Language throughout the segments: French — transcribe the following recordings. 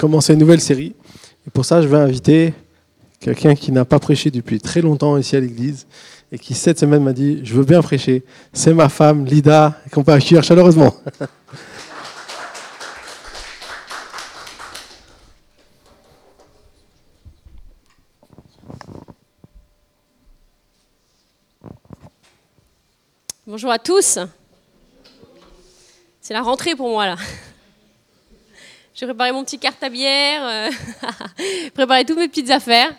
commencer une nouvelle série. Et pour ça, je vais inviter quelqu'un qui n'a pas prêché depuis très longtemps ici à l'église et qui cette semaine m'a dit Je veux bien prêcher. C'est ma femme, Lida, qu'on peut accueillir chaleureusement. Bonjour à tous. C'est la rentrée pour moi là. J'ai préparé mon petit carte à bière, euh, préparé toutes mes petites affaires.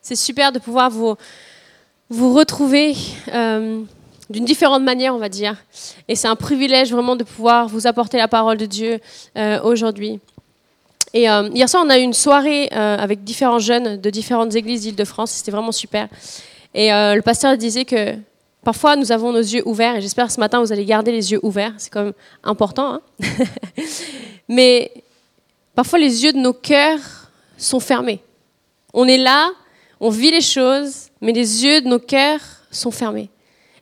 C'est super de pouvoir vous, vous retrouver euh, d'une différente manière, on va dire. Et c'est un privilège vraiment de pouvoir vous apporter la parole de Dieu euh, aujourd'hui. Et hier soir, on a eu une soirée avec différents jeunes de différentes églises d'Île-de-France. C'était vraiment super. Et le pasteur disait que Parfois, nous avons nos yeux ouverts, et j'espère que ce matin, vous allez garder les yeux ouverts. C'est quand même important. Hein. Mais parfois, les yeux de nos cœurs sont fermés. On est là, on vit les choses, mais les yeux de nos cœurs sont fermés.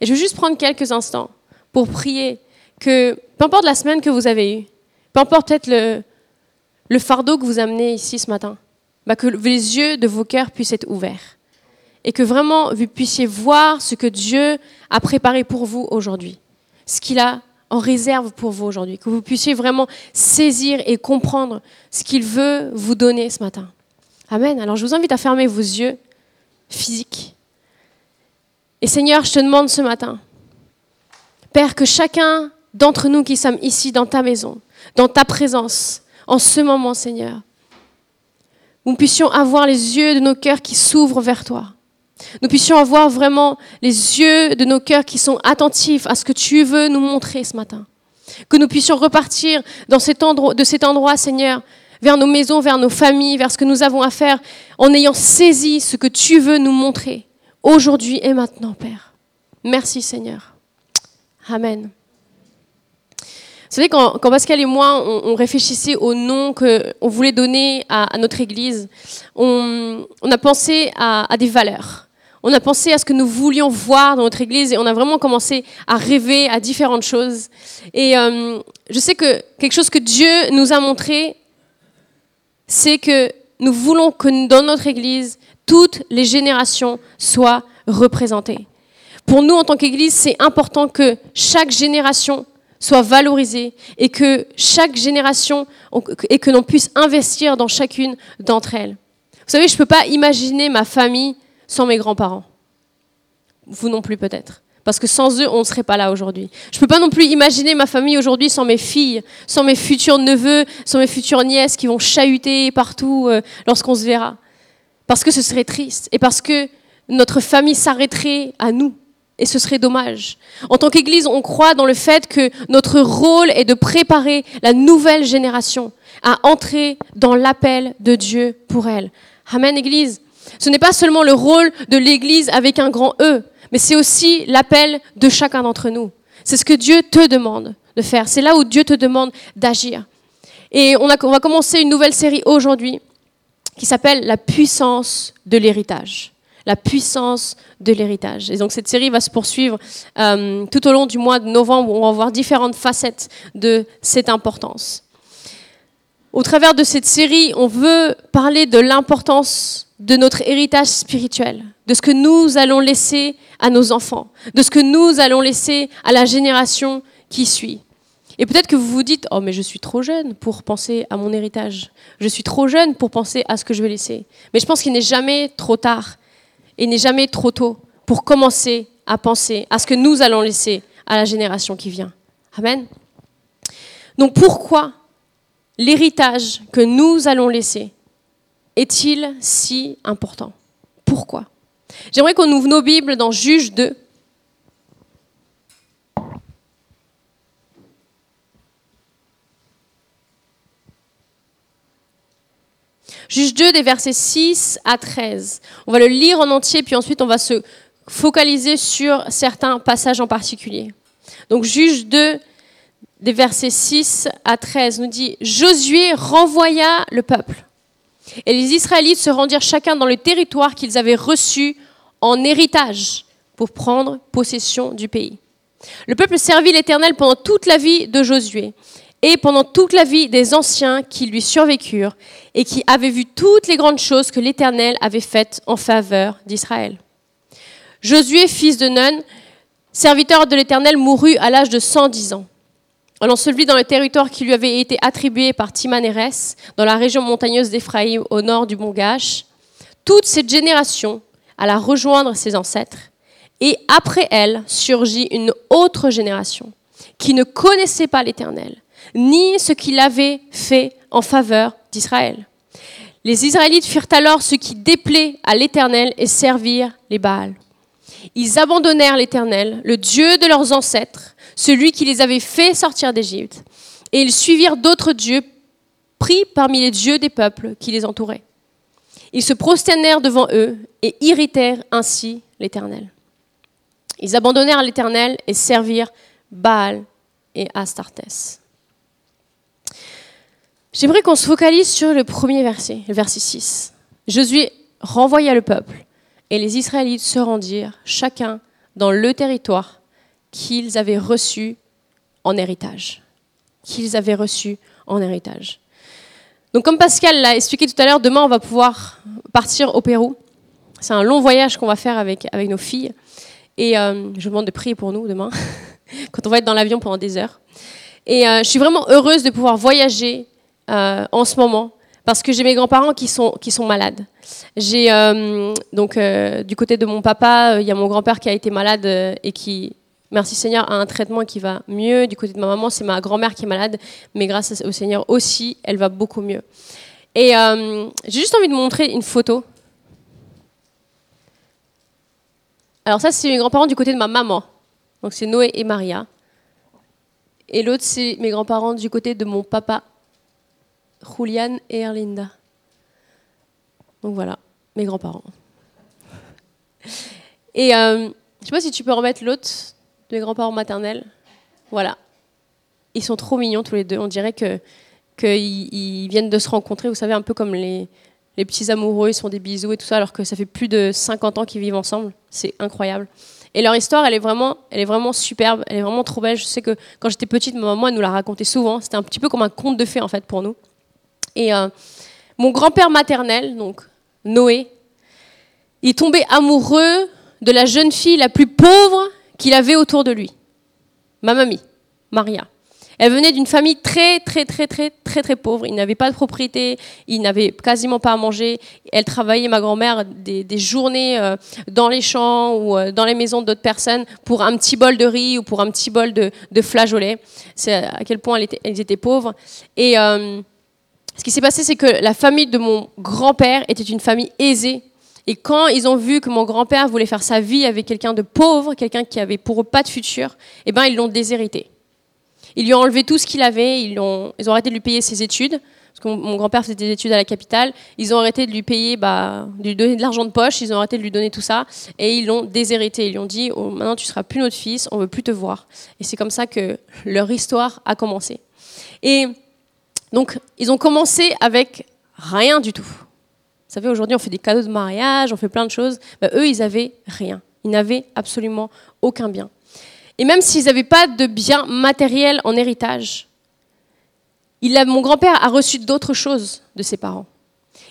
Et je veux juste prendre quelques instants pour prier que, peu importe la semaine que vous avez eue, peu importe peut-être le, fardeau que vous amenez ici ce matin, bah que les yeux de vos cœurs puissent être ouverts et que vraiment vous puissiez voir ce que Dieu a préparé pour vous aujourd'hui, ce qu'il a en réserve pour vous aujourd'hui, que vous puissiez vraiment saisir et comprendre ce qu'il veut vous donner ce matin. Amen. Alors je vous invite à fermer vos yeux physiques. Et Seigneur, je te demande ce matin, Père, que chacun d'entre nous qui sommes ici dans ta maison, dans ta présence, en ce moment, Seigneur, nous puissions avoir les yeux de nos cœurs qui s'ouvrent vers toi. Nous puissions avoir vraiment les yeux de nos cœurs qui sont attentifs à ce que tu veux nous montrer ce matin. Que nous puissions repartir de cet endroit, Seigneur, vers nos maisons, vers nos familles, vers ce que nous avons à faire, en ayant saisi ce que tu veux nous montrer aujourd'hui et maintenant, Père. Merci, Seigneur. Amen. Vous savez, quand, Pascal et moi, on, réfléchissait au nom qu'on voulait donner à, notre Église, on, a pensé à des valeurs on a pensé à ce que nous voulions voir dans notre Église et on a vraiment commencé à rêver à différentes choses. Et euh, je sais que quelque chose que Dieu nous a montré, c'est que nous voulons que dans notre Église, toutes les générations soient représentées. Pour nous, en tant qu'Église, c'est important que chaque génération soit valorisée et que chaque génération, et que l'on puisse investir dans chacune d'entre elles. Vous savez, je ne peux pas imaginer ma famille sans mes grands-parents. Vous non plus peut-être. Parce que sans eux, on ne serait pas là aujourd'hui. Je ne peux pas non plus imaginer ma famille aujourd'hui sans mes filles, sans mes futurs neveux, sans mes futures nièces qui vont chahuter partout euh, lorsqu'on se verra. Parce que ce serait triste et parce que notre famille s'arrêterait à nous. Et ce serait dommage. En tant qu'Église, on croit dans le fait que notre rôle est de préparer la nouvelle génération à entrer dans l'appel de Dieu pour elle. Amen, Église. Ce n'est pas seulement le rôle de l'Église avec un grand E, mais c'est aussi l'appel de chacun d'entre nous. C'est ce que Dieu te demande de faire. C'est là où Dieu te demande d'agir. Et on, va commencer une nouvelle série aujourd'hui qui s'appelle La puissance de l'héritage. La puissance de l'héritage. Et donc cette série va se poursuivre euh, tout au long du mois de novembre où on va voir différentes facettes de cette importance. Au travers de cette série, on veut parler de l'importance de notre héritage spirituel, de ce que nous allons laisser à nos enfants, de ce que nous allons laisser à la génération qui suit. Et peut-être que vous vous dites, oh mais je suis trop jeune pour penser à mon héritage, je suis trop jeune pour penser à ce que je vais laisser. Mais je pense qu'il n'est jamais trop tard et n'est jamais trop tôt pour commencer à penser à ce que nous allons laisser à la génération qui vient. Amen. Donc pourquoi l'héritage que nous allons laisser est-il si important? Pourquoi? J'aimerais qu'on ouvre nos Bibles dans Juge 2. Juge 2 des versets 6 à 13. On va le lire en entier, puis ensuite on va se focaliser sur certains passages en particulier. Donc Juge 2 des versets 6 à 13 nous dit, Josué renvoya le peuple et les Israélites se rendirent chacun dans le territoire qu'ils avaient reçu en héritage pour prendre possession du pays. Le peuple servit l'Éternel pendant toute la vie de Josué. et pendant toute la vie des anciens qui lui survécurent et qui avaient vu toutes les grandes choses que l'Éternel avait faites en faveur d'Israël. Josué, fils de Nun, serviteur de l'Éternel, mourut à l'âge de 110 ans. On l'ensevelit dans le territoire qui lui avait été attribué par Timaneres, dans la région montagneuse d'Éphraïm, au nord du mont Gash. Toute cette génération alla rejoindre ses ancêtres, et après elle surgit une autre génération qui ne connaissait pas l'Éternel, ni ce qu'il avait fait en faveur d'Israël. Les Israélites firent alors ce qui déplaît à l'Éternel et servirent les Baals. Ils abandonnèrent l'Éternel, le Dieu de leurs ancêtres, celui qui les avait fait sortir d'Égypte, et ils suivirent d'autres dieux pris parmi les dieux des peuples qui les entouraient. Ils se prosternèrent devant eux et irritèrent ainsi l'Éternel. Ils abandonnèrent l'Éternel et servirent Baal et Astartés. J'aimerais qu'on se focalise sur le premier verset, le verset 6. Josué renvoya le peuple et les Israélites se rendirent, chacun dans le territoire qu'ils avaient reçu en héritage. Qu'ils avaient reçu en héritage. Donc comme Pascal l'a expliqué tout à l'heure, demain on va pouvoir partir au Pérou. C'est un long voyage qu'on va faire avec, avec nos filles. Et euh, je vous demande de prier pour nous demain, quand on va être dans l'avion pendant des heures. Et euh, je suis vraiment heureuse de pouvoir voyager euh, en ce moment parce que j'ai mes grands-parents qui sont, qui sont malades. J'ai donc du côté de mon papa, il y a mon grand-père qui a été malade et qui merci Seigneur, a un traitement qui va mieux. Du côté de ma maman, c'est ma grand-mère qui est malade, mais grâce au Seigneur aussi, elle va beaucoup mieux. Et euh, j'ai juste envie de montrer une photo. Alors ça, c'est mes grands-parents du côté de ma maman. Donc c'est Noé et Maria. Et l'autre, c'est mes grands-parents du côté de mon papa, Julian et Erlinda. Donc voilà, mes grands-parents. Et euh, je sais pas si tu peux remettre l'autre de mes grands-parents maternels. Voilà. Ils sont trop mignons tous les deux. On dirait que qu'ils viennent de se rencontrer, vous savez, un peu comme les, les petits amoureux, ils sont des bisous et tout ça, alors que ça fait plus de 50 ans qu'ils vivent ensemble. C'est incroyable. Et leur histoire, elle est, vraiment, elle est vraiment superbe, elle est vraiment trop belle. Je sais que quand j'étais petite, ma maman nous la racontait souvent. C'était un petit peu comme un conte de fées, en fait, pour nous. Et euh, mon grand-père maternel, donc Noé, il tombait amoureux de la jeune fille la plus pauvre qu'il avait autour de lui. Ma mamie, Maria. Elle venait d'une famille très, très, très, très, très, très pauvre. Il n'avait pas de propriété, il n'avait quasiment pas à manger. Elle travaillait, ma grand-mère, des, journées euh, dans les champs ou euh, dans les maisons d'autres personnes pour un petit bol de riz ou pour un petit bol de, de flageolets. C'est à quel point elles étaient pauvres. Et euh, ce qui s'est passé, c'est que la famille de mon grand-père était une famille aisée et quand ils ont vu que mon grand-père voulait faire sa vie avec quelqu'un de pauvre, quelqu'un qui avait pour eux pas de futur, eh ben ils l'ont déshérité. Ils lui ont enlevé tout ce qu'il avait, ils ont, ils arrêté de lui payer ses études, parce que mon grand-père faisait des études à la capitale, ils ont arrêté de lui payer, bah, de lui donner de l'argent de poche, ils ont arrêté de lui donner tout ça, et ils l'ont déshérité. Ils lui ont dit, oh, maintenant tu seras plus notre fils, on veut plus te voir. Et c'est comme ça que leur histoire a commencé. Et donc, ils ont commencé avec rien du tout savez, aujourd'hui, on fait des cadeaux de mariage, on fait plein de choses. Bah, eux, ils n'avaient rien. Ils n'avaient absolument aucun bien. Et même s'ils n'avaient pas de bien matériel en héritage, mon grand-père a reçu d'autres choses de ses parents.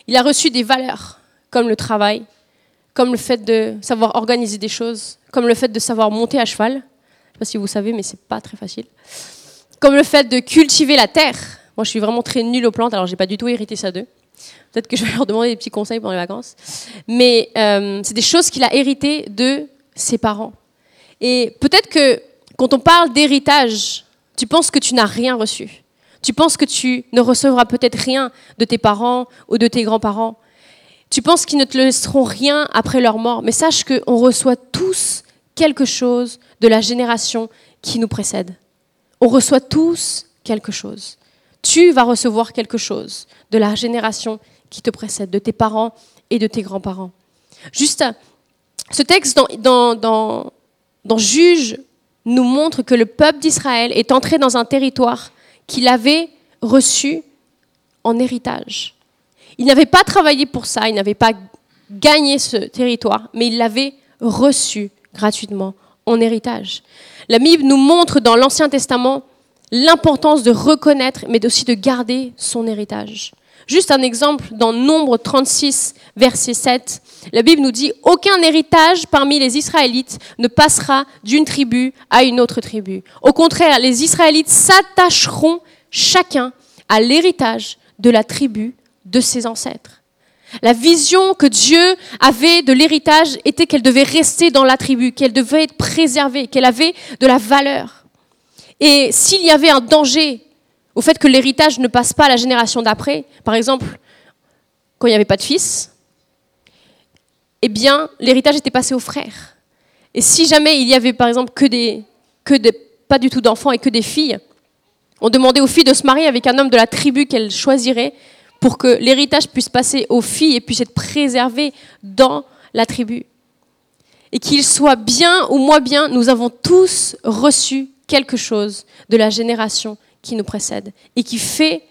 Il a reçu des valeurs, comme le travail, comme le fait de savoir organiser des choses, comme le fait de savoir monter à cheval. Je ne sais pas si vous savez, mais c'est pas très facile. Comme le fait de cultiver la terre. Moi, je suis vraiment très nulle aux plantes, alors j'ai pas du tout hérité ça d'eux. Peut-être que je vais leur demander des petits conseils pendant les vacances. Mais euh, c'est des choses qu'il a héritées de ses parents. Et peut-être que quand on parle d'héritage, tu penses que tu n'as rien reçu. Tu penses que tu ne recevras peut-être rien de tes parents ou de tes grands-parents. Tu penses qu'ils ne te laisseront rien après leur mort. Mais sache qu'on reçoit tous quelque chose de la génération qui nous précède. On reçoit tous quelque chose tu vas recevoir quelque chose de la génération qui te précède, de tes parents et de tes grands-parents. Juste, ce texte dans, dans, dans, Juge nous montre que le peuple d'Israël est entré dans un territoire qu'il avait reçu en héritage. Il n'avait pas travaillé pour ça, il n'avait pas gagné ce territoire, mais il l'avait reçu gratuitement en héritage. La Bible nous montre dans l'Ancien Testament l'importance de reconnaître, mais aussi de garder son héritage. Juste un exemple, dans Nombre 36, verset 7, la Bible nous dit, aucun héritage parmi les Israélites ne passera d'une tribu à une autre tribu. Au contraire, les Israélites s'attacheront chacun à l'héritage de la tribu de ses ancêtres. La vision que Dieu avait de l'héritage était qu'elle devait rester dans la tribu, qu'elle devait être préservée, qu'elle avait de la valeur. Et s'il y avait un danger au fait que l'héritage ne passe pas à la génération d'après, par exemple, quand il n'y avait pas de fils, eh bien, l'héritage était passé aux frères. Et si jamais il y avait, par exemple, que des, pas du tout d'enfants et que des filles, on demandait aux filles de se marier avec un homme de la tribu qu'elles choisiraient pour que l'héritage puisse passer aux filles et puisse être préservé dans la tribu. Et qu'il soit bien ou moins bien, nous avons tous reçu quelque chose de la génération qui nous précède et qui fait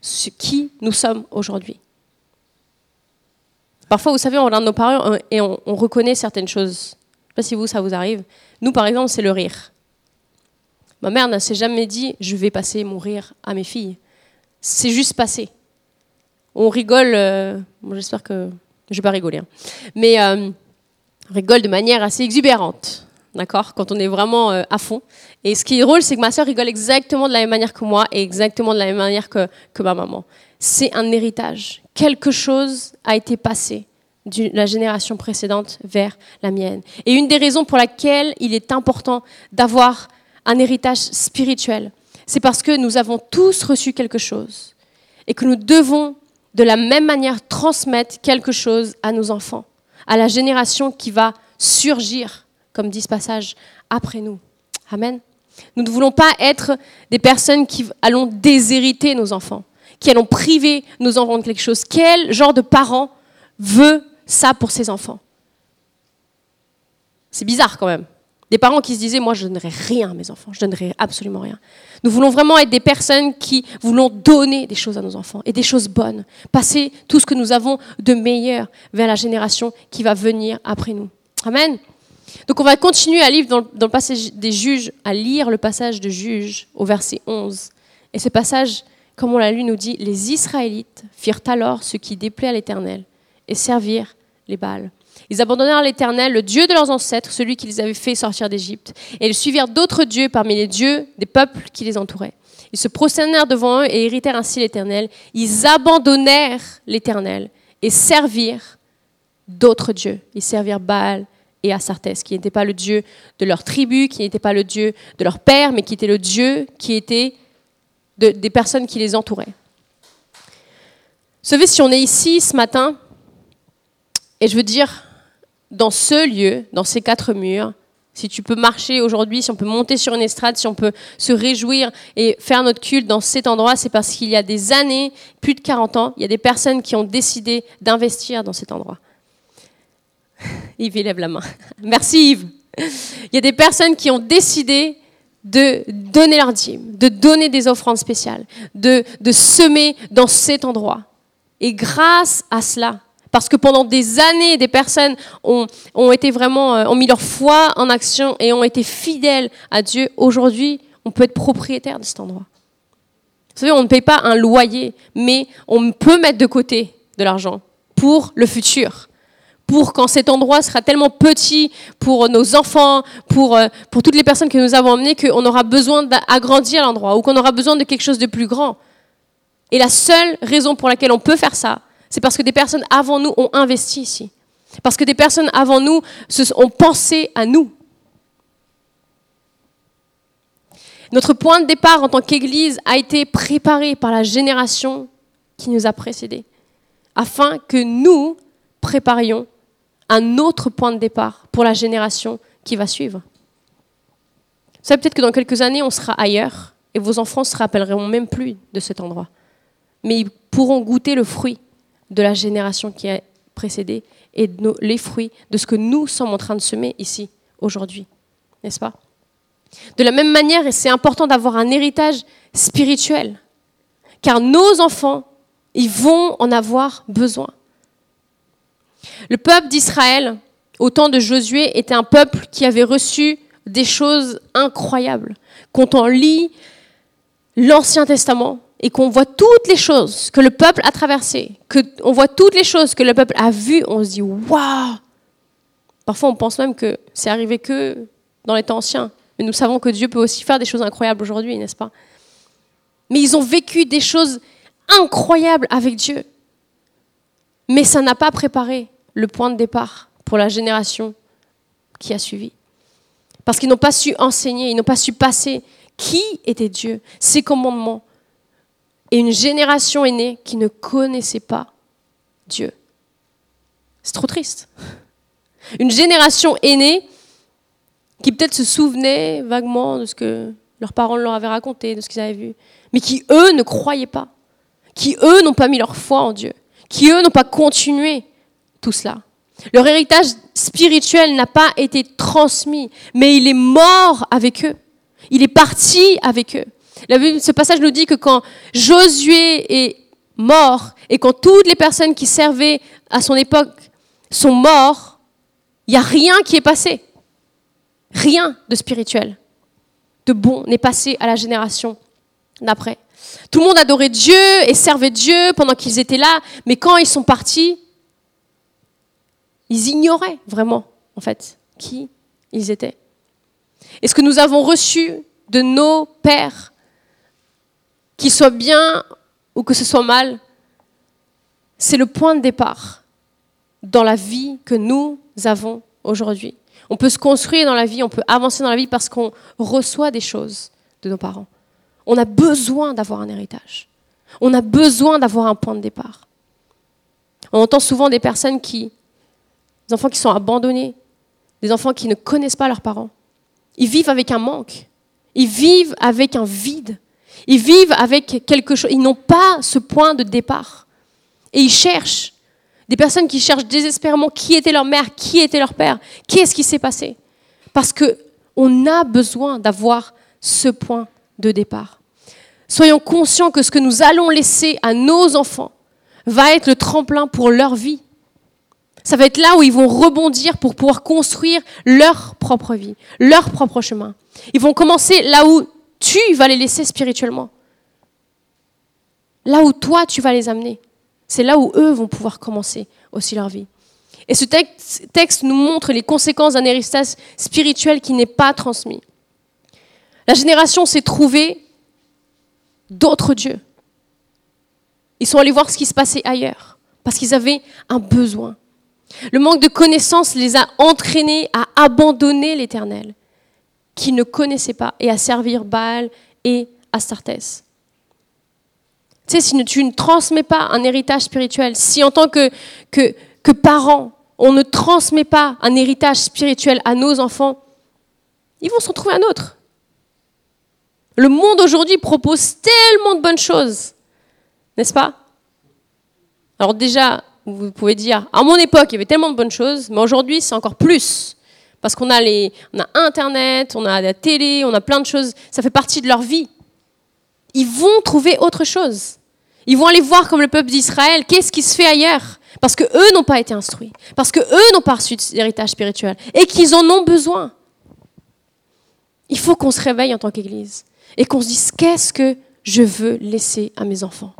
ce qui nous sommes aujourd'hui. Parfois, vous savez, on regarde nos parents et on, reconnaît certaines choses. Je ne sais pas si vous, ça vous arrive. Nous, par exemple, c'est le rire. Ma mère ne s'est jamais dit je vais passer mon rire à mes filles. C'est juste passé. On rigole, euh, j'espère que je vais pas rigoler, hein. mais euh, on rigole de manière assez exubérante, d'accord, quand on est vraiment euh, à fond. Et ce qui est drôle, c'est que ma soeur rigole exactement de la même manière que moi et exactement de la même manière que, que ma maman. C'est un héritage. Quelque chose a été passé de la génération précédente vers la mienne. Et une des raisons pour laquelle il est important d'avoir un héritage spirituel. C'est parce que nous avons tous reçu quelque chose et que nous devons de la même manière transmettre quelque chose à nos enfants, à la génération qui va surgir, comme dit ce passage, après nous. Amen. Nous ne voulons pas être des personnes qui allons déshériter nos enfants, qui allons priver nos enfants de quelque chose. Quel genre de parent veut ça pour ses enfants? C'est bizarre quand même. Des parents qui se disaient, moi, je ne donnerai rien à mes enfants, je ne donnerai absolument rien. Nous voulons vraiment être des personnes qui voulons donner des choses à nos enfants et des choses bonnes, passer tout ce que nous avons de meilleur vers la génération qui va venir après nous. Amen. Donc on va continuer à lire dans, le passage des juges, à lire le passage de juges au verset 11. Et ce passage, comme on l'a lu, nous dit, les Israélites firent alors ce qui déplaît à l'Éternel et servirent les Baals. Ils abandonnèrent l'Éternel, le Dieu de leurs ancêtres, celui qui les avait fait sortir d'Égypte, et ils suivirent d'autres dieux parmi les dieux des peuples qui les entouraient. Ils se prosternèrent devant eux et héritèrent ainsi l'Éternel. Ils abandonnèrent l'Éternel et servirent d'autres dieux. Ils servirent Baal et Astartés, qui n'était pas le dieu de leur tribu, qui n'était pas le dieu de leur père, mais qui était le dieu qui était des personnes qui les entouraient. Vous savez, si on est ici ce matin, et je veux dire, dans ce lieu, dans ces quatre murs, si tu peux marcher aujourd'hui, si on peut monter sur une estrade, si on peut se réjouir et faire notre culte dans cet endroit, c'est parce qu'il y a des années, plus de 40 ans, il y a des personnes qui ont décidé d'investir dans cet endroit. Yves, il la main. Merci Yves. Il y a des personnes qui ont décidé de donner leur dîme, de donner des offrandes spéciales, de, semer dans cet endroit. Et grâce à cela, parce que pendant des années, des personnes ont, été vraiment, euh, ont mis leur foi en action et ont été fidèles à Dieu. Aujourd'hui, on peut être propriétaire de cet endroit. Vous savez, on ne paye pas un loyer, mais on peut mettre de côté de l'argent pour le futur. Pour quand cet endroit sera tellement petit pour nos enfants, pour, euh, pour toutes les personnes que nous avons emmenées, qu'on aura besoin d'agrandir l'endroit ou qu'on aura besoin de quelque chose de plus grand. Et la seule raison pour laquelle on peut faire ça, c'est parce que des personnes avant nous ont investi ici. Parce que des personnes avant nous ont pensé à nous. Notre point de départ en tant qu'Église a été préparé par la génération qui nous a précédés, afin que nous préparions un autre point de départ pour la génération qui va suivre. Vous savez peut-être que dans quelques années, on sera ailleurs et vos enfants ne se rappelleront même plus de cet endroit. Mais ils pourront goûter le fruit de la génération qui a précédé et les fruits de ce que nous sommes en train de semer ici, aujourd'hui. N'est-ce pas? De la même manière, et c'est important d'avoir un héritage spirituel, car nos enfants, ils vont en avoir besoin. Le peuple d'Israël, au temps de Josué, était un peuple qui avait reçu des choses incroyables. Quand on lit l'Ancien Testament et qu'on voit toutes les choses que le peuple a traversées, qu'on voit toutes les choses que le peuple a vues, on se dit waouh Parfois, on pense même que c'est arrivé que dans les temps anciens. Mais nous savons que Dieu peut aussi faire des choses incroyables aujourd'hui, n'est-ce pas? Mais ils ont vécu des choses incroyables avec Dieu. Mais ça n'a pas préparé le point de départ pour la génération qui a suivi. Parce qu'ils n'ont pas su enseigner, ils n'ont pas su passer qui était Dieu, ses commandements. Et une génération est née qui ne connaissait pas Dieu. C'est trop triste. Une génération est née qui peut-être se souvenaient vaguement de ce que leurs parents leur avaient raconté, de ce qu'ils avaient vu, mais qui, eux, ne croyaient pas, qui, eux, n'ont pas mis leur foi en Dieu, qui, eux, n'ont pas continué tout cela. Leur héritage spirituel n'a pas été transmis, mais il est mort avec eux. Il est parti avec eux. ce passage nous dit que quand Josué est mort et quand toutes les personnes qui servaient à son époque sont morts, il n'y a rien qui est passé. Rien de spirituel, de bon n'est passé à la génération d'après. Tout le monde adorait Dieu et servait Dieu pendant qu'ils étaient là, mais quand ils sont partis, ils ignoraient vraiment, en fait, qui ils étaient. Et ce que nous avons reçu de nos pères, qu'ils soient bien ou que ce soit mal, c'est le point de départ dans la vie que nous avons aujourd'hui. On peut se construire dans la vie, on peut avancer dans la vie parce qu'on reçoit des choses de nos parents. On a besoin d'avoir un héritage. On a besoin d'avoir un point de départ. On entend souvent des personnes qui, des enfants qui sont abandonnés, des enfants qui ne connaissent pas leurs parents. Ils vivent avec un manque. Ils vivent avec un vide. Ils vivent avec quelque chose. Ils n'ont pas ce point de départ. Et ils cherchent. Des personnes qui cherchent désespérément qui était leur mère, qui était leur père, qu'est-ce qui s'est passé. Parce qu'on a besoin d'avoir ce point de départ. Soyons conscients que ce que nous allons laisser à nos enfants va être le tremplin pour leur vie. Ça va être là où ils vont rebondir pour pouvoir construire leur propre vie, leur propre chemin. Ils vont commencer là où tu vas les laisser spirituellement. Là où toi, tu vas les amener. C'est là où eux vont pouvoir commencer aussi leur vie. Et ce texte nous montre les conséquences d'un héritage spirituel qui n'est pas transmis. La génération s'est trouvée d'autres dieux. Ils sont allés voir ce qui se passait ailleurs, parce qu'ils avaient un besoin. Le manque de connaissances les a entraînés à abandonner l'Éternel, qu'ils ne connaissaient pas, et à servir Baal et Astartés. Tu sais, si tu ne transmets pas un héritage spirituel, si en tant que, que, que parents, on ne transmet pas un héritage spirituel à nos enfants, ils vont s'en trouver un autre. Le monde aujourd'hui propose tellement de bonnes choses, n'est-ce pas? Alors déjà, vous pouvez dire, à mon époque, il y avait tellement de bonnes choses, mais aujourd'hui, c'est encore plus. Parce qu'on a, les, on a Internet, on a la télé, on a plein de choses, ça fait partie de leur vie. Ils vont trouver autre chose. Ils vont aller voir comme le peuple d'Israël, qu'est-ce qui se fait ailleurs? Parce que eux n'ont pas été instruits, parce que eux n'ont pas reçu d'héritage spirituel et qu'ils en ont besoin. Il faut qu'on se réveille en tant qu'Église et qu'on se dise qu'est-ce que je veux laisser à mes enfants?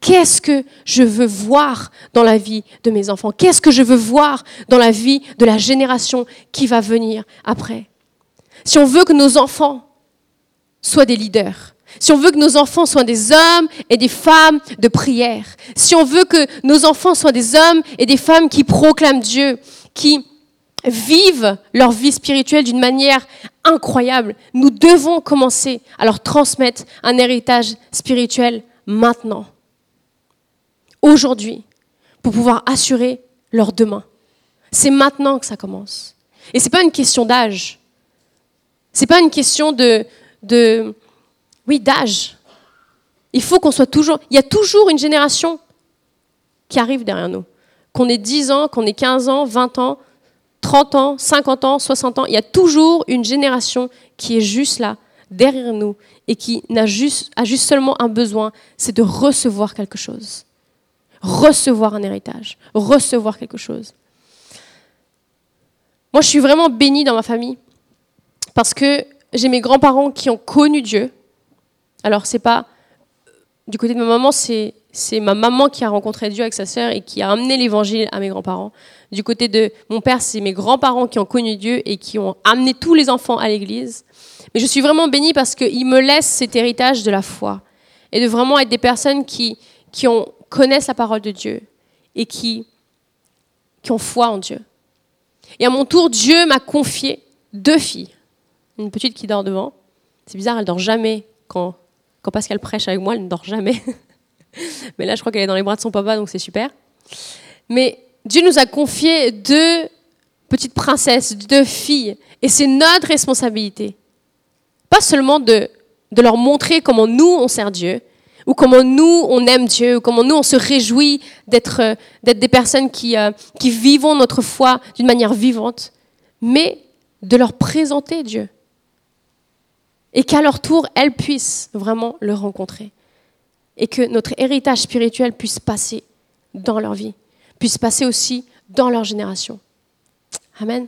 Qu'est-ce que je veux voir dans la vie de mes enfants? Qu'est-ce que je veux voir dans la vie de la génération qui va venir après? Si on veut que nos enfants soient des leaders, si on veut que nos enfants soient des hommes et des femmes de prière, si on veut que nos enfants soient des hommes et des femmes qui proclament Dieu, qui vivent leur vie spirituelle d'une manière incroyable, nous devons commencer à leur transmettre un héritage spirituel maintenant, aujourd'hui, pour pouvoir assurer leur demain. C'est maintenant que ça commence. Et ce n'est pas une question d'âge. Ce n'est pas une question de, oui, d'âge. Il faut qu'on soit toujours. Il y a toujours une génération qui arrive derrière nous. Qu'on ait 10 ans, qu'on ait 15 ans, 20 ans, 30 ans, 50 ans, 60 ans, il y a toujours une génération qui est juste là, derrière nous, et qui juste, a juste seulement un besoin, c'est de recevoir quelque chose. Recevoir un héritage, recevoir quelque chose. Moi, je suis vraiment bénie dans ma famille Parce que j'ai mes grands-parents qui ont connu Dieu. Alors, c'est pas. Du côté de ma maman, c'est, c'est ma maman qui a rencontré Dieu avec sa sœur et qui a amené l'évangile à mes grands-parents. Du côté de mon père, c'est mes grands-parents qui ont connu Dieu et qui ont amené tous les enfants à l'église. Mais je suis vraiment bénie parce qu'ils me laissent cet héritage de la foi et de vraiment être des personnes qui, qui ont, connaissent la parole de Dieu et qui, qui ont foi en Dieu. Et à mon tour, Dieu m'a confié deux filles. Une petite qui dort devant. C'est bizarre, elle dort jamais. Quand, quand Pascal prêche avec moi, elle ne dort jamais. Mais là, je crois qu'elle est dans les bras de son papa, donc c'est super. Mais Dieu nous a confié deux petites princesses, deux filles. Et c'est notre responsabilité. Pas seulement de, de leur montrer comment nous, on sert Dieu, ou comment nous, on aime Dieu, ou comment nous, on se réjouit d'être euh, des personnes qui, euh, qui vivons notre foi d'une manière vivante, mais de leur présenter Dieu. Et qu'à leur tour, elles puissent vraiment le rencontrer. Et que notre héritage spirituel puisse passer dans leur vie, puisse passer aussi dans leur génération. Amen.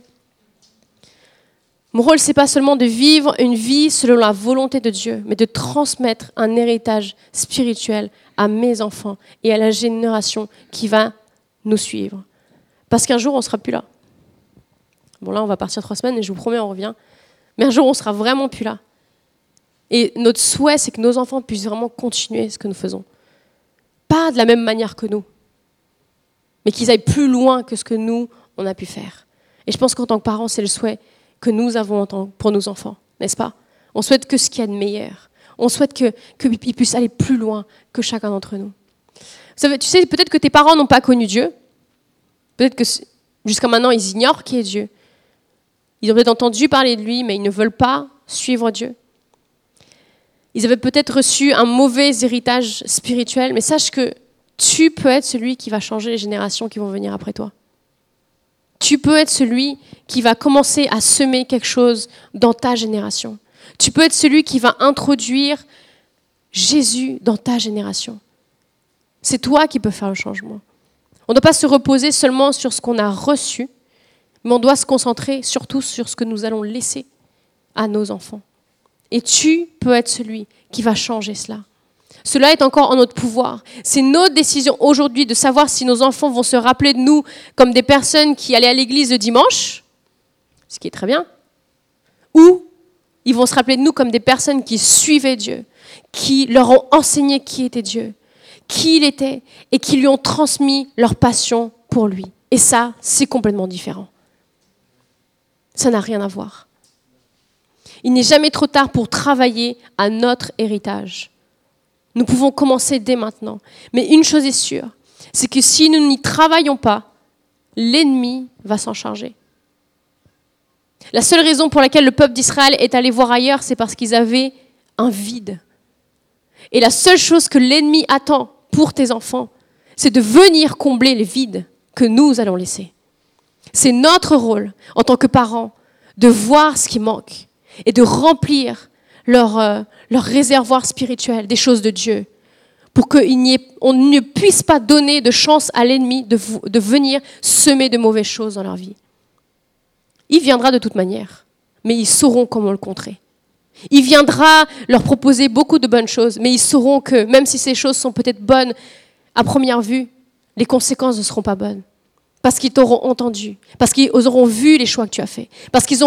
Mon rôle, c'est pas seulement de vivre une vie selon la volonté de Dieu, mais de transmettre un héritage spirituel à mes enfants et à la génération qui va nous suivre. Parce qu'un jour, on sera plus là. Bon, là, on va partir trois semaines et je vous promets, on revient. Mais un jour, on sera vraiment plus là. Et notre souhait, c'est que nos enfants puissent vraiment continuer ce que nous faisons. Pas de la même manière que nous, mais qu'ils aillent plus loin que ce que nous, on a pu faire. Et je pense qu'en tant que parents, c'est le souhait que nous avons pour nos enfants, n'est-ce pas? On souhaite que ce qu'il y a de meilleur. On souhaite qu'ils puissent aller plus loin que chacun d'entre nous. tu sais, peut-être que tes parents n'ont pas connu Dieu. Peut-être que jusqu'à maintenant, ils ignorent qui est Dieu. Ils ont peut-être entendu parler de lui, mais ils ne veulent pas suivre Dieu. Ils avaient peut-être reçu un mauvais héritage spirituel, mais sache que tu peux être celui qui va changer les générations qui vont venir après toi. Tu peux être celui qui va commencer à semer quelque chose dans ta génération. Tu peux être celui qui va introduire Jésus dans ta génération. C'est toi qui peux faire le changement. On ne doit pas se reposer seulement sur ce qu'on a reçu, mais on doit se concentrer surtout sur ce que nous allons laisser à nos enfants. Et tu peux être celui qui va changer cela. Cela est encore en notre pouvoir. C'est notre décision aujourd'hui de savoir si nos enfants vont se rappeler de nous comme des personnes qui allaient à l'église le dimanche, ce qui est très bien, ou ils vont se rappeler de nous comme des personnes qui suivaient Dieu, qui leur ont enseigné qui était Dieu, qui il était, et qui lui ont transmis leur passion pour lui. Et ça, c'est complètement différent. Ça n'a rien à voir. Il n'est jamais trop tard pour travailler à notre héritage. Nous pouvons commencer dès maintenant. Mais une chose est sûre, c'est que si nous n'y travaillons pas, l'ennemi va s'en charger. La seule raison pour laquelle le peuple d'Israël est allé voir ailleurs, c'est parce qu'ils avaient un vide. Et la seule chose que l'ennemi attend pour tes enfants, c'est de venir combler les vides que nous allons laisser. C'est notre rôle en tant que parents de voir ce qui manque et de remplir leur, euh, leur réservoir spirituel des choses de Dieu, pour qu'on ne puisse pas donner de chance à l'ennemi de, de venir semer de mauvaises choses dans leur vie. Il viendra de toute manière, mais ils sauront comment le contrer. Il viendra leur proposer beaucoup de bonnes choses, mais ils sauront que même si ces choses sont peut-être bonnes à première vue, les conséquences ne seront pas bonnes. Parce qu'ils t'auront entendu, parce qu'ils auront vu les choix que tu as faits, parce qu'ils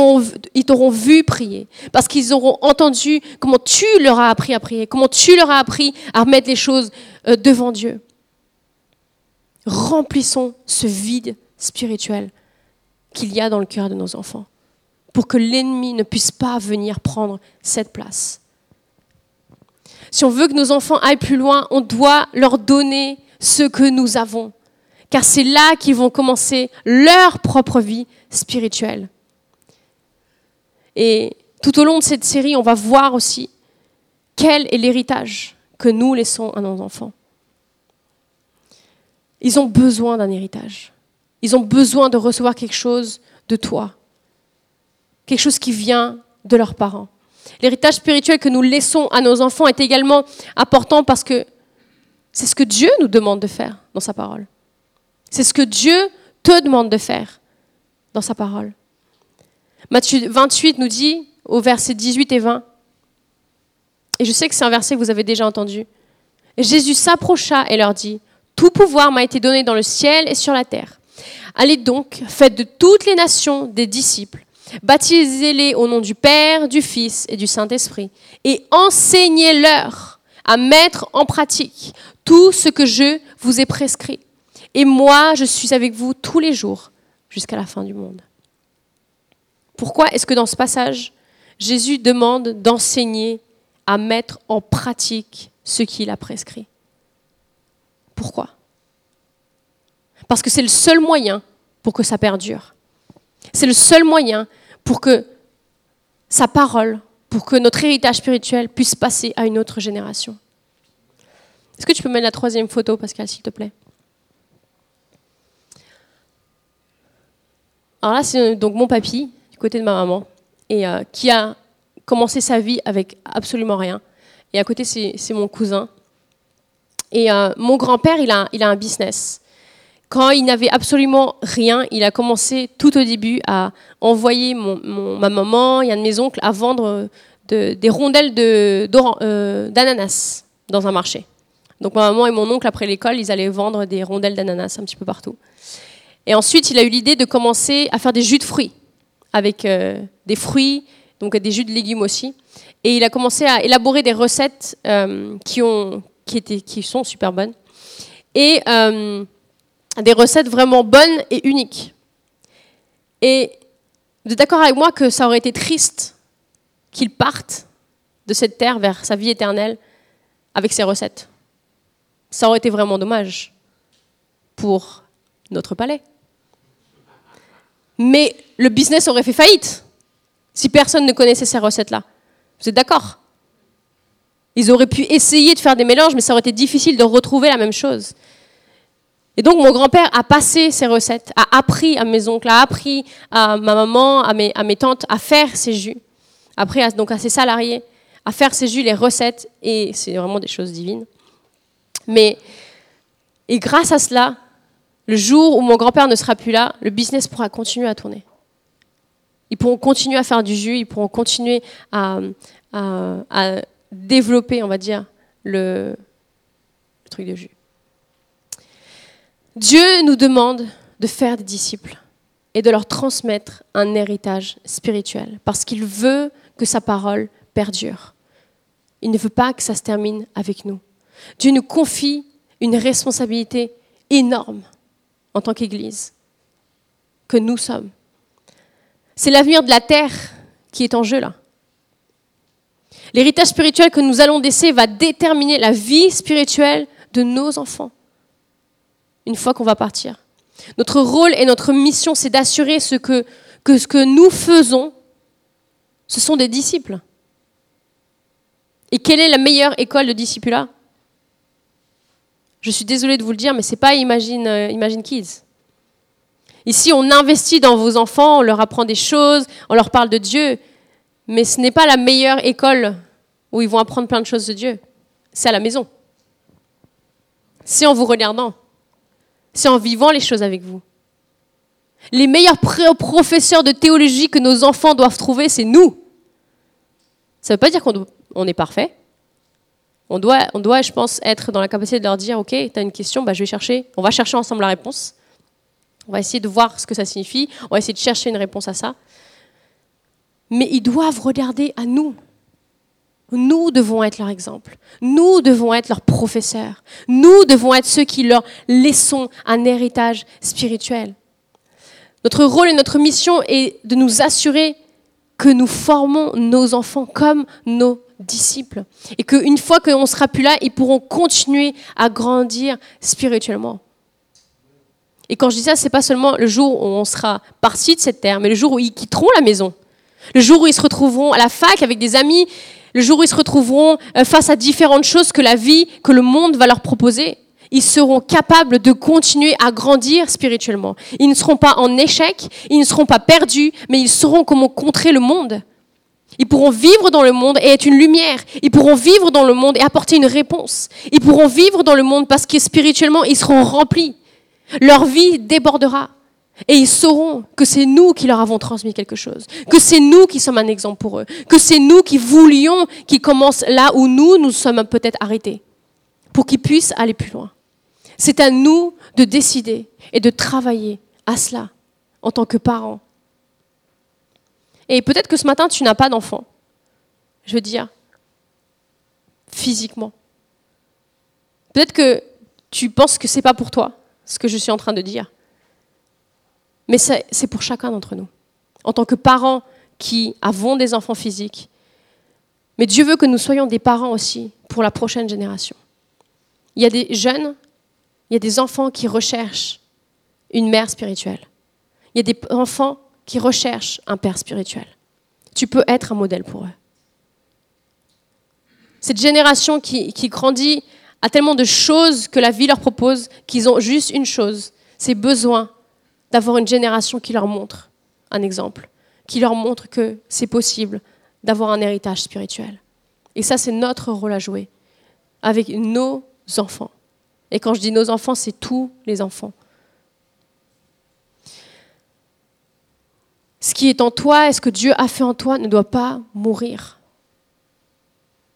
ils t'auront vu prier, parce qu'ils auront entendu comment tu leur as appris à prier, comment tu leur as appris à remettre les choses euh, devant Dieu. Remplissons ce vide spirituel qu'il y a dans le cœur de nos enfants, pour que l'ennemi ne puisse pas venir prendre cette place. Si on veut que nos enfants aillent plus loin, on doit leur donner ce que nous avons car c'est là qu'ils vont commencer leur propre vie spirituelle. Et tout au long de cette série, on va voir aussi quel est l'héritage que nous laissons à nos enfants. Ils ont besoin d'un héritage. Ils ont besoin de recevoir quelque chose de toi, quelque chose qui vient de leurs parents. L'héritage spirituel que nous laissons à nos enfants est également important parce que c'est ce que Dieu nous demande de faire dans sa parole. C'est ce que Dieu te demande de faire dans sa parole. Matthieu 28 nous dit, au verset 18 et 20. Et je sais que c'est un verset que vous avez déjà entendu. Jésus s'approcha et leur dit, Tout pouvoir m'a été donné dans le ciel et sur la terre. Allez donc, faites de toutes les nations des disciples, baptisez-les au nom du Père, du Fils et du Saint-Esprit, et enseignez-leur à mettre en pratique tout ce que je vous ai prescrit. Et moi, je suis avec vous tous les jours jusqu'à la fin du monde. Pourquoi est-ce que dans ce passage, Jésus demande d'enseigner à mettre en pratique ce qu'il a prescrit? Pourquoi? Parce que c'est le seul moyen pour que ça perdure. C'est le seul moyen pour que sa parole, pour que notre héritage spirituel puisse passer à une autre génération. Est-ce que tu peux mettre la troisième photo, Pascal, s'il te plaît? Alors là, c'est donc mon papy, du côté de ma maman, et euh, qui a commencé sa vie avec absolument rien. Et à côté, c'est mon cousin. Et euh, mon grand-père, il a, un business. Quand il n'avait absolument rien, il a commencé tout au début à envoyer ma maman et un de mes oncles à vendre des rondelles euh, d'ananas dans un marché. Donc ma maman et mon oncle, après l'école, ils allaient vendre des rondelles d'ananas un petit peu partout. Et ensuite, il a eu l'idée de commencer à faire des jus de fruits, avec euh, des fruits, donc des jus de légumes aussi. Et il a commencé à élaborer des recettes euh, qui, ont, qui, sont super bonnes. Et euh, des recettes vraiment bonnes et uniques. Et vous êtes d'accord avec moi que ça aurait été triste qu'il parte de cette terre vers sa vie éternelle avec ses recettes? Ça aurait été vraiment dommage pour notre palais. Mais le business aurait fait faillite si personne ne connaissait ces recettes-là. Vous êtes d'accord? Ils auraient pu essayer de faire des mélanges, mais ça aurait été difficile de retrouver la même chose. Et donc mon grand-père a passé ces recettes, a appris à mes oncles, a appris à ma maman, à mes, tantes à faire ces jus. Après, donc à ses salariés, à faire ces jus, les recettes, et c'est vraiment des choses divines. Mais, et grâce à cela, le jour où mon grand-père ne sera plus là, le business pourra continuer à tourner. Ils pourront continuer à faire du jus, ils pourront continuer à, développer, on va dire, le, truc de jus. Dieu nous demande de faire des disciples et de leur transmettre un héritage spirituel, parce qu'il veut que sa parole perdure. Il ne veut pas que ça se termine avec nous. Dieu nous confie une responsabilité énorme en tant qu'Église que nous sommes. C'est l'avenir de la terre qui est en jeu là. L'héritage spirituel que nous allons laisser va déterminer la vie spirituelle de nos enfants une fois qu'on va partir. Notre rôle et notre mission, c'est d'assurer que, ce que nous faisons, ce sont des disciples. Et quelle est la meilleure école de discipulat je suis désolée de vous le dire, mais ce n'est pas Imagine, euh, Kids. Ici, on investit dans vos enfants, on leur apprend des choses, on leur parle de Dieu, mais ce n'est pas la meilleure école où ils vont apprendre plein de choses de Dieu. C'est à la maison. C'est en vous regardant. C'est en vivant les choses avec vous. Les meilleurs professeurs de théologie que nos enfants doivent trouver, c'est nous. Ça ne veut pas dire qu'on est parfait. On doit, on doit, je pense, être dans la capacité de leur dire, OK, tu as une question, bah, je vais chercher, on va chercher ensemble la réponse. On va essayer de voir ce que ça signifie, on va essayer de chercher une réponse à ça. Mais ils doivent regarder à nous. Nous devons être leur exemple. Nous devons être leurs professeurs. Nous devons être ceux qui leur laissons un héritage spirituel. Notre rôle et notre mission est de nous assurer que nous formons nos enfants comme nos disciples. Et qu'une fois qu'on sera plus là, ils pourront continuer à grandir spirituellement. Et quand je dis ça, c'est pas seulement le jour où on sera parti de cette terre, mais le jour où ils quitteront la maison. Le jour où ils se retrouveront à la fac avec des amis, le jour où ils se retrouveront euh, face à différentes choses que la vie, que le monde va leur proposer. Ils seront capables de continuer à grandir spirituellement. Ils ne seront pas en échec, ils ne seront pas perdus, mais ils sauront comment contrer le monde. Ils pourront vivre dans le monde et être une lumière. Ils pourront vivre dans le monde et apporter une réponse. Ils pourront vivre dans le monde parce que spirituellement, ils seront remplis. Leur vie débordera. Et ils sauront que c'est nous qui leur avons transmis quelque chose, que c'est nous qui sommes un exemple pour eux, que c'est nous qui voulions qu'ils commencent là où nous, nous sommes peut-être arrêtés, pour qu'ils puissent aller plus loin. C'est à nous de décider et de travailler à cela en tant que parents. Et peut-être que ce matin, tu n'as pas d'enfant. Je veux dire, physiquement. Peut-être que tu penses que c'est pas pour toi, ce que je suis en train de dire. Mais c'est pour chacun d'entre nous. En tant que parents qui avons des enfants physiques, mais Dieu veut que nous soyons des parents aussi pour la prochaine génération. Il y a des jeunes, il y a des enfants qui recherchent une mère spirituelle. Il y a des enfants qui recherchent un père spirituel. Tu peux être un modèle pour eux. Cette génération qui, qui grandit a tellement de choses que la vie leur propose qu'ils ont juste une chose, c'est besoin d'avoir une génération qui leur montre un exemple, qui leur montre que c'est possible d'avoir un héritage spirituel. Et ça, c'est notre rôle à jouer avec nos enfants. Et quand je dis nos enfants, c'est tous les enfants. Ce qui est en toi et ce que Dieu a fait en toi ne doit pas mourir.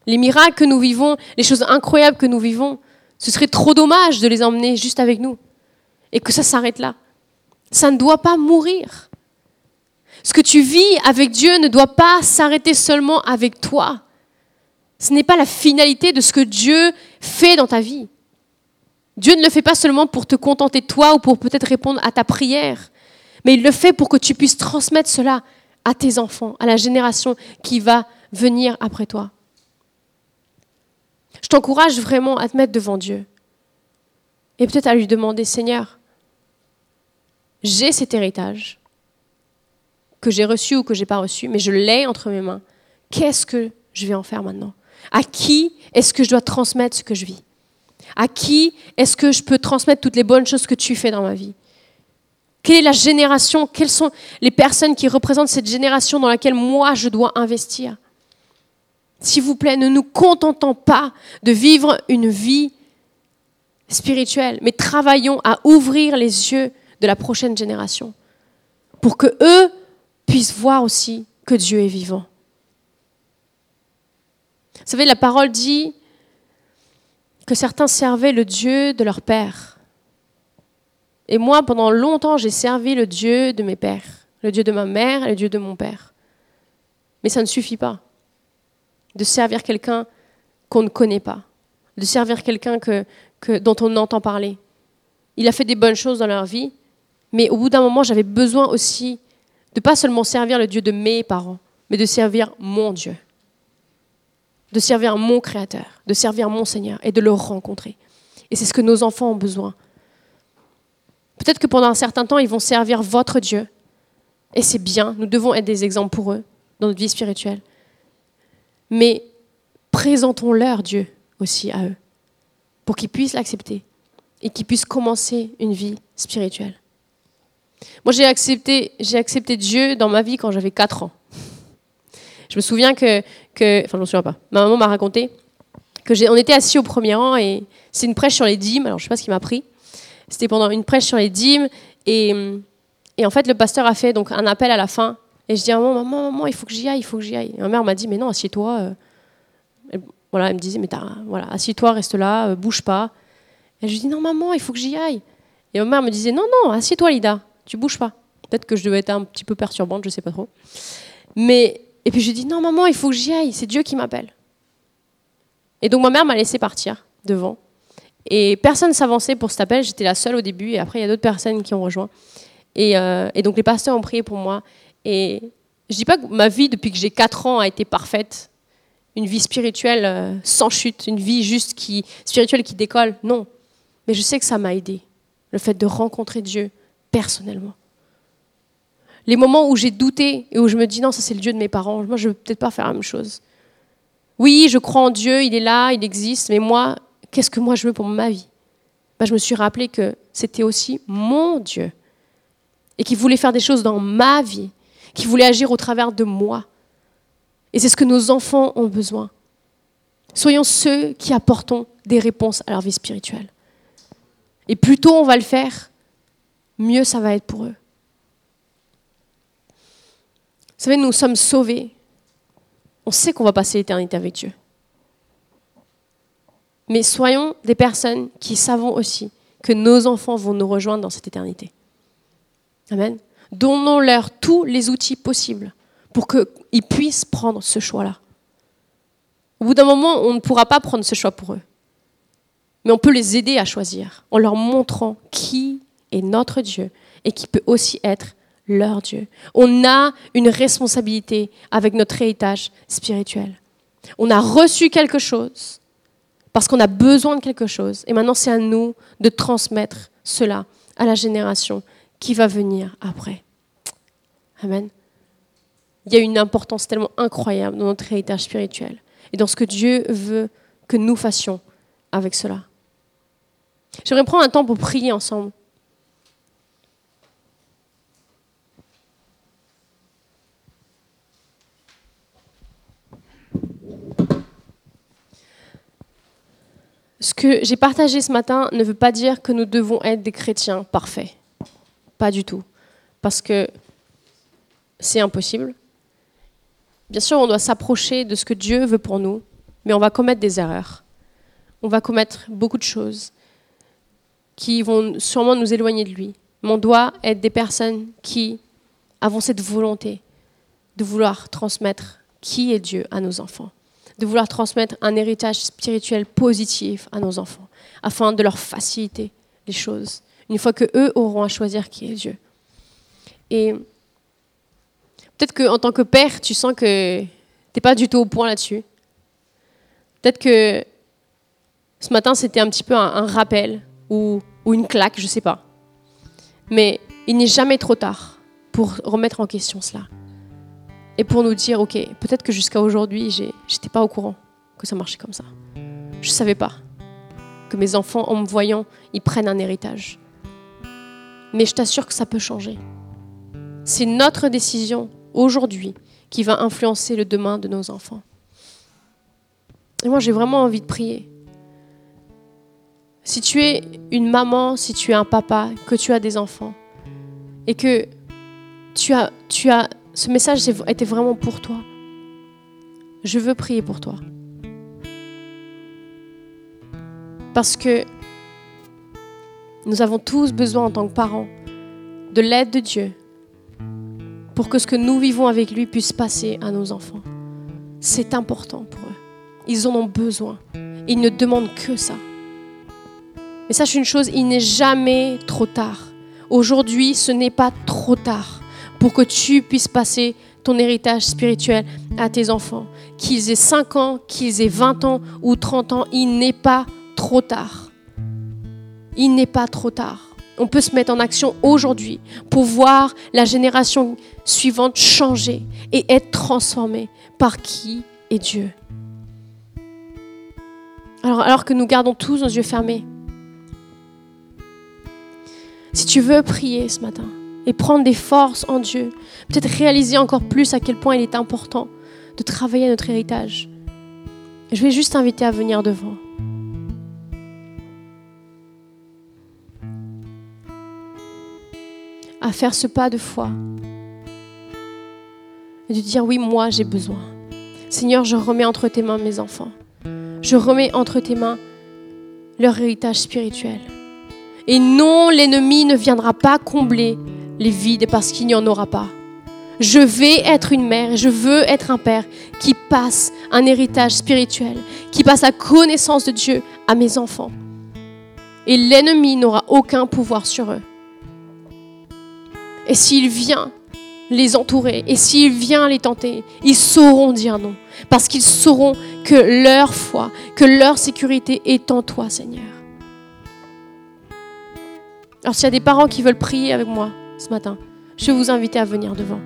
Les miracles que nous vivons, les choses incroyables que nous vivons, ce serait trop dommage de les emmener juste avec nous et que ça s'arrête là. Ça ne doit pas mourir. Ce que tu vis avec Dieu ne doit pas s'arrêter seulement avec toi. Ce n'est pas la finalité de ce que Dieu fait dans ta vie. Dieu ne le fait pas seulement pour te contenter de toi ou pour peut-être répondre à ta prière, mais il le fait pour que tu puisses transmettre cela à tes enfants, à la génération qui va venir après toi. Je t'encourage vraiment à te mettre devant Dieu et peut-être à lui demander, Seigneur, j'ai cet héritage que j'ai reçu ou que j'ai pas reçu, mais je l'ai entre mes mains. Qu'est-ce que je vais en faire maintenant? À qui est-ce que je dois transmettre ce que je vis? À qui est-ce que je peux transmettre toutes les bonnes choses que tu fais dans ma vie? Quelle est la génération? Quelles sont les personnes qui représentent cette génération dans laquelle moi je dois investir? S'il vous plaît, ne nous contentons pas de vivre une vie spirituelle, mais travaillons à ouvrir les yeux de la prochaine génération, pour que eux puissent voir aussi que Dieu est vivant. Vous savez, la parole dit que certains servaient le Dieu de leur père. Et moi, pendant longtemps, j'ai servi le Dieu de mes pères, le Dieu de ma mère et le Dieu de mon père. Mais ça ne suffit pas de servir quelqu'un qu'on ne connaît pas, de servir quelqu'un que, dont on entend parler. Il a fait des bonnes choses dans leur vie, mais au bout d'un moment, j'avais besoin aussi de pas seulement servir le Dieu de mes parents, mais de servir mon Dieu, de servir mon Créateur, de servir mon Seigneur et de le rencontrer. Et c'est ce que nos enfants ont besoin. Peut-être que pendant un certain temps, ils vont servir votre Dieu. Et c'est bien, nous devons être des exemples pour eux dans notre vie spirituelle. Mais présentons-leur Dieu aussi à eux, pour qu'ils puissent l'accepter et qu'ils puissent commencer une vie spirituelle. Moi, j'ai accepté, j'ai accepté Dieu dans ma vie quand j'avais 4 ans. Je me souviens que, enfin, je me souviens pas. Ma maman m'a raconté que était assis au premier rang et c'est une prêche sur les dîmes. Alors, je sais pas ce qui m'a pris. C'était pendant une prêche sur les dîmes et, en fait, le pasteur a fait donc un appel à la fin. Et je dis maman, maman, maman, il faut que j'y aille, il faut que j'y aille. Et ma mère m'a dit, mais non, assieds-toi. Euh. voilà, elle me disait, mais voilà, assieds-toi, reste là, euh, bouge pas. Et je lui dis, non, maman, il faut que j'y aille. Et ma mère me disait, non, non, assieds-toi, Lida tu bouges pas. Peut-être que je devais être un petit peu perturbante, je sais pas trop. Mais et puis je dis non maman, il faut que j'y aille, c'est Dieu qui m'appelle. Et donc ma mère m'a laissé partir devant. Et personne s'avançait pour cet appel, j'étais la seule au début et après il y a d'autres personnes qui ont rejoint. Et, euh, donc les pasteurs ont prié pour moi. Et je dis pas que ma vie depuis que j'ai 4 ans a été parfaite, une vie spirituelle euh, sans chute, une vie juste qui spirituelle qui décolle, non. Mais je sais que ça m'a aidé, le fait de rencontrer Dieu, personnellement. Les moments où j'ai douté et où je me dis non, ça c'est le Dieu de mes parents, moi je ne vais peut-être pas faire la même chose. Oui, je crois en Dieu, il est là, il existe, mais moi, qu'est-ce que moi je veux pour ma vie? Ben, Je me suis rappelé que c'était aussi mon Dieu et qu'il voulait faire des choses dans ma vie, qu'il voulait agir au travers de moi. Et c'est ce que nos enfants ont besoin. Soyons ceux qui apportons des réponses à leur vie spirituelle. Et plus tôt on va le faire, mieux ça va être pour eux. Vous savez, nous sommes sauvés. On sait qu'on va passer l'éternité avec Dieu. Mais soyons des personnes qui savons aussi que nos enfants vont nous rejoindre dans cette éternité. Amen. Donnons-leur tous les outils possibles pour qu'ils puissent prendre ce choix-là. Au bout d'un moment, on ne pourra pas prendre ce choix pour eux. Mais on peut les aider à choisir en leur montrant qui est notre Dieu et qui peut aussi être leur Dieu. On a une responsabilité avec notre héritage spirituel. On a reçu quelque chose parce qu'on a besoin de quelque chose. Et maintenant, c'est à nous de transmettre cela à la génération qui va venir après. Amen. Il y a une importance tellement incroyable dans notre héritage spirituel et dans ce que Dieu veut que nous fassions avec cela. J'aimerais prendre un temps pour prier ensemble. Ce que j'ai partagé ce matin ne veut pas dire que nous devons être des chrétiens parfaits. Pas du tout. Parce que c'est impossible. Bien sûr, on doit s'approcher de ce que Dieu veut pour nous, mais on va commettre des erreurs. On va commettre beaucoup de choses qui vont sûrement nous éloigner de lui. Mais on doit être des personnes qui avons cette volonté de vouloir transmettre qui est Dieu à nos enfants de vouloir transmettre un héritage spirituel positif à nos enfants, afin de leur faciliter les choses, une fois que eux auront à choisir qui est Dieu. Et peut-être qu'en tant que père, tu sens que tu n'es pas du tout au point là-dessus. Peut-être que ce matin, c'était un petit peu un, rappel ou, ou une claque, je ne sais pas. Mais il n'est jamais trop tard pour remettre en question cela et pour nous dire, ok, peut-être que jusqu'à aujourd'hui, j'étais pas au courant que ça marchait comme ça. Je savais pas que mes enfants, en me voyant, ils prennent un héritage. Mais je t'assure que ça peut changer. C'est notre décision aujourd'hui qui va influencer le demain de nos enfants. Et moi, j'ai vraiment envie de prier. Si tu es une maman, si tu es un papa, que tu as des enfants, et que tu as, tu as ce message était vraiment pour toi. Je veux prier pour toi. Parce que nous avons tous besoin en tant que parents de l'aide de Dieu pour que ce que nous vivons avec lui puisse passer à nos enfants. C'est important pour eux. Ils en ont besoin. Ils ne demandent que ça. Mais sache une chose, il n'est jamais trop tard. Aujourd'hui, ce n'est pas trop tard pour que tu puisses passer ton héritage spirituel à tes enfants. Qu'ils aient 5 ans, qu'ils aient 20 ans ou 30 ans, il n'est pas trop tard. Il n'est pas trop tard. On peut se mettre en action aujourd'hui pour voir la génération suivante changer et être transformée par qui est Dieu. Alors, alors que nous gardons tous nos yeux fermés, si tu veux prier ce matin, et prendre des forces en Dieu. Peut-être réaliser encore plus à quel point il est important de travailler notre héritage. Je vais juste t'inviter à venir devant. À faire ce pas de foi. Et de dire oui, moi j'ai besoin. Seigneur, je remets entre tes mains mes enfants. Je remets entre tes mains leur héritage spirituel. Et non, l'ennemi ne viendra pas combler les vides parce qu'il n'y en aura pas. Je vais être une mère je veux être un père qui passe un héritage spirituel, qui passe la connaissance de Dieu à mes enfants. Et l'ennemi n'aura aucun pouvoir sur eux. Et s'il vient les entourer, et s'il vient les tenter, ils sauront dire non. Parce qu'ils sauront que leur foi, que leur sécurité est en toi, Seigneur. Alors s'il y a des parents qui veulent prier avec moi, ce matin, je vais vous inviter à venir devant.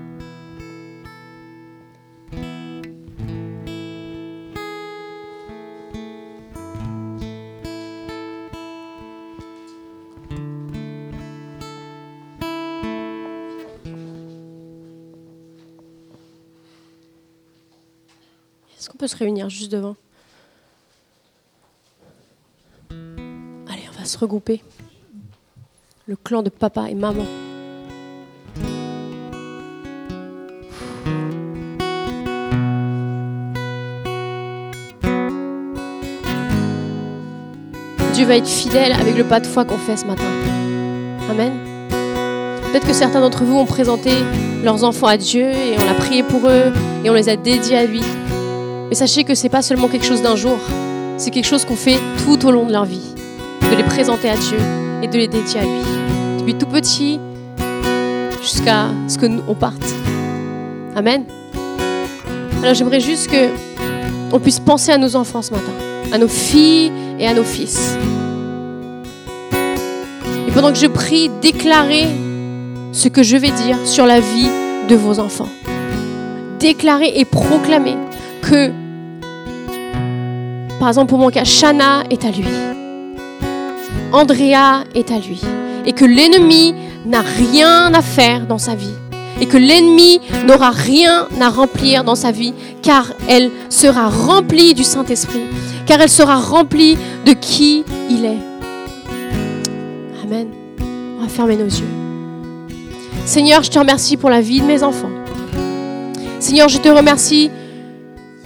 Est-ce qu'on peut se réunir juste devant? Allez, on va se regrouper. Le clan de papa et maman. Dieu va être fidèle avec le pas de foi qu'on fait ce matin. Amen. Peut-être que certains d'entre vous ont présenté leurs enfants à Dieu et on a prié pour eux et on les a dédiés à lui. Mais sachez que ce n'est pas seulement quelque chose d'un jour, c'est quelque chose qu'on fait tout au long de leur vie. De les présenter à Dieu et de les dédier à lui. Depuis tout petit jusqu'à ce que nous on parte. Amen. Alors j'aimerais juste que on puisse penser à nos enfants ce matin, à nos filles et à nos fils. Et pendant que je prie, déclarez ce que je vais dire sur la vie de vos enfants. Déclarez et proclamez que, par exemple pour mon cas, Shana est à lui. Andrea est à lui. Et que l'ennemi n'a rien à faire dans sa vie. Et que l'ennemi n'aura rien à remplir dans sa vie, car elle sera remplie du Saint-Esprit, car elle sera remplie de qui il est. Amen. On va fermer nos yeux. Seigneur, je te remercie pour la vie de mes enfants. Seigneur, je te remercie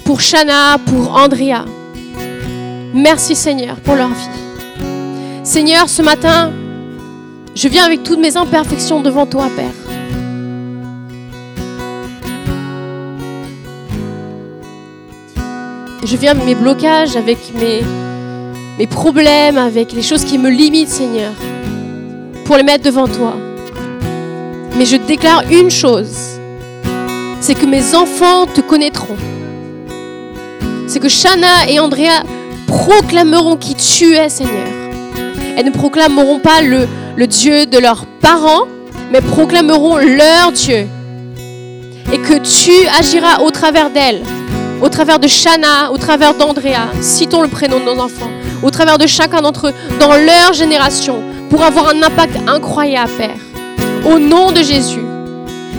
pour Shana, pour Andrea. Merci Seigneur pour leur vie. Seigneur, ce matin, je viens avec toutes mes imperfections devant toi, Père. Je viens avec mes blocages, avec mes, mes problèmes, avec les choses qui me limitent, Seigneur, pour les mettre devant toi. Mais je déclare une chose, c'est que mes enfants te connaîtront. C'est que Shana et Andrea proclameront qui tu es, Seigneur. Elles ne proclameront pas le Dieu de leurs parents, mais proclameront leur Dieu. Et que tu agiras au travers d'elles, au travers de Shana, au travers d'Andrea, citons le prénom de nos enfants, au travers de chacun d'entre eux, dans leur génération, pour avoir un impact incroyable, Père. Au nom de Jésus.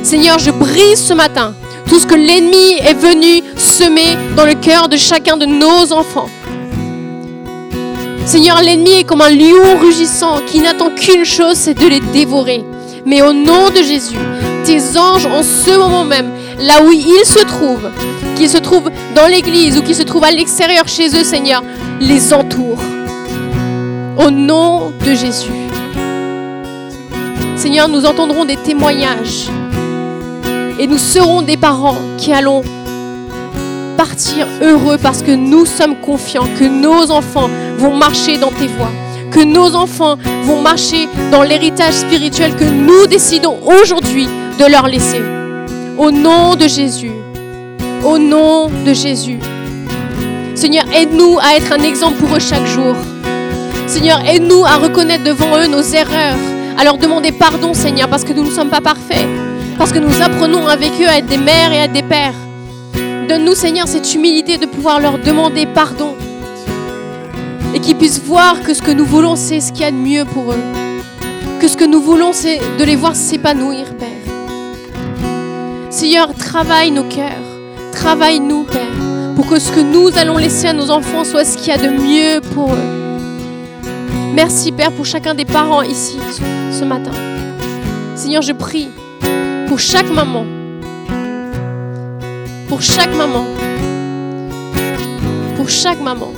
Seigneur, je brise ce matin tout ce que l'ennemi est venu semer dans le cœur de chacun de nos enfants. Seigneur, l'ennemi est comme un lion rugissant qui n'attend qu'une chose, c'est de les dévorer. Mais au nom de Jésus, tes anges, en ce moment même, là où ils se trouvent, qu'ils se trouvent dans l'église ou qu'ils se trouvent à l'extérieur chez eux, Seigneur, les entourent. Au nom de Jésus. Seigneur, nous entendrons des témoignages et nous serons des parents qui allons partir heureux parce que nous sommes confiants que nos enfants vont marcher dans tes voies, que nos enfants vont marcher dans l'héritage spirituel que nous décidons aujourd'hui de leur laisser. Au nom de Jésus. Au nom de Jésus. Seigneur, aide-nous à être un exemple pour eux chaque jour. Seigneur, aide-nous à reconnaître devant eux nos erreurs, à leur demander pardon, Seigneur, parce que nous ne sommes pas parfaits, parce que nous apprenons avec eux à être des mères et à être des pères. Donne-nous, Seigneur, cette humilité de pouvoir leur demander pardon et qu'ils puissent voir que ce que nous voulons, c'est ce qu'il y a de mieux pour eux. Que ce que nous voulons, c'est de les voir s'épanouir, Père. Seigneur, travaille nos cœurs, travaille-nous, Père, pour que ce que nous allons laisser à nos enfants soit ce qu'il y a de mieux pour eux. Merci, Père, pour chacun des parents ici ce matin. Seigneur, je prie pour chaque maman, pour chaque maman, pour chaque maman,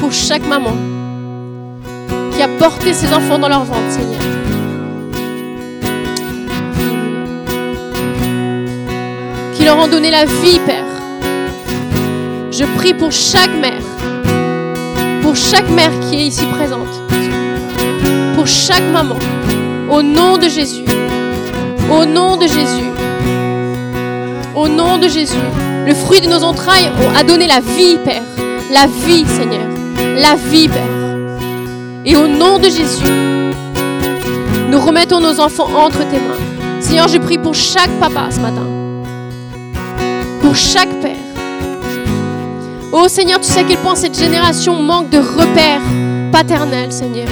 pour chaque maman qui a porté ses enfants dans leur ventre, Seigneur. Qui leur ont donné la vie, Père. Je prie pour chaque mère, pour chaque mère qui est ici présente, pour chaque maman, au nom de Jésus, au nom de Jésus, au nom de Jésus. Le fruit de nos entrailles a donné la vie, Père, la vie, Seigneur, la vie, Père. Et au nom de Jésus, nous remettons nos enfants entre tes mains. Seigneur, je prie pour chaque papa ce matin, pour chaque père. Oh Seigneur, tu sais à quel point cette génération manque de repères paternels, Seigneur.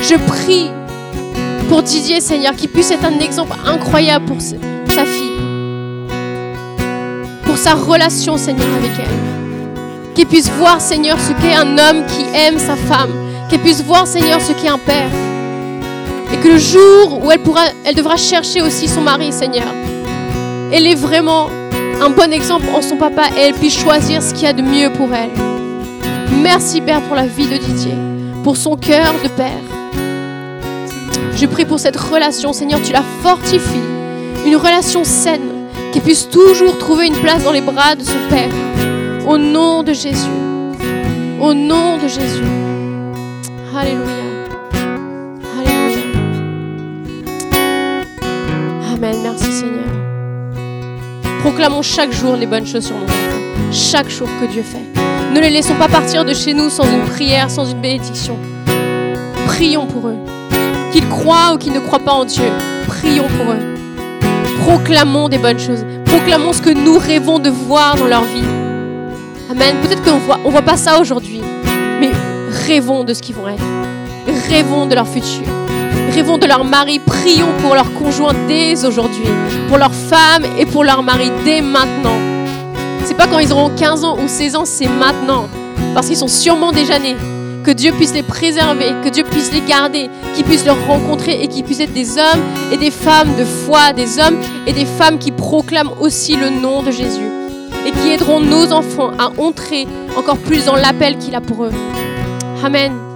Je prie pour Didier, Seigneur, qu'il puisse être un exemple incroyable pour sa fille, pour sa relation, Seigneur, avec elle. Qu'il puisse voir, Seigneur, ce qu'est un homme qui aime sa femme. Qu'elle puisse voir, Seigneur, ce qu'est un père. Et que le jour où elle, pourra, elle devra chercher aussi son mari, Seigneur, elle est vraiment un bon exemple en son papa et elle puisse choisir ce qu'il y a de mieux pour elle. Merci, Père, pour la vie de Didier, pour son cœur de Père. Je prie pour cette relation, Seigneur, tu la fortifies. Une relation saine, qui puisse toujours trouver une place dans les bras de son Père. Au nom de Jésus. Au nom de Jésus. Alléluia. Alléluia. Amen. Merci Seigneur. Proclamons chaque jour les bonnes choses sur nos enfants. Chaque jour que Dieu fait. Ne les laissons pas partir de chez nous sans une prière, sans une bénédiction. Prions pour eux. Qu'ils croient ou qu'ils ne croient pas en Dieu, prions pour eux. Proclamons des bonnes choses. Proclamons ce que nous rêvons de voir dans leur vie. Amen. Peut-être qu'on voit, voit pas ça aujourd'hui, mais rêvons de ce qu'ils vont être. Rêvons de leur futur. Rêvons de leur mari. Prions pour leur conjoint dès aujourd'hui, pour leur femme et pour leur mari dès maintenant. C'est pas quand ils auront 15 ans ou 16 ans, c'est maintenant. Parce qu'ils sont sûrement déjà nés. Que Dieu puisse les préserver, que Dieu puisse les garder, qu'ils puissent leur rencontrer et qu'ils puissent être des hommes et des femmes de foi, des hommes et des femmes qui proclament aussi le nom de Jésus et qui aideront nos enfants à entrer encore plus dans l'appel qu'il a pour eux. Amen.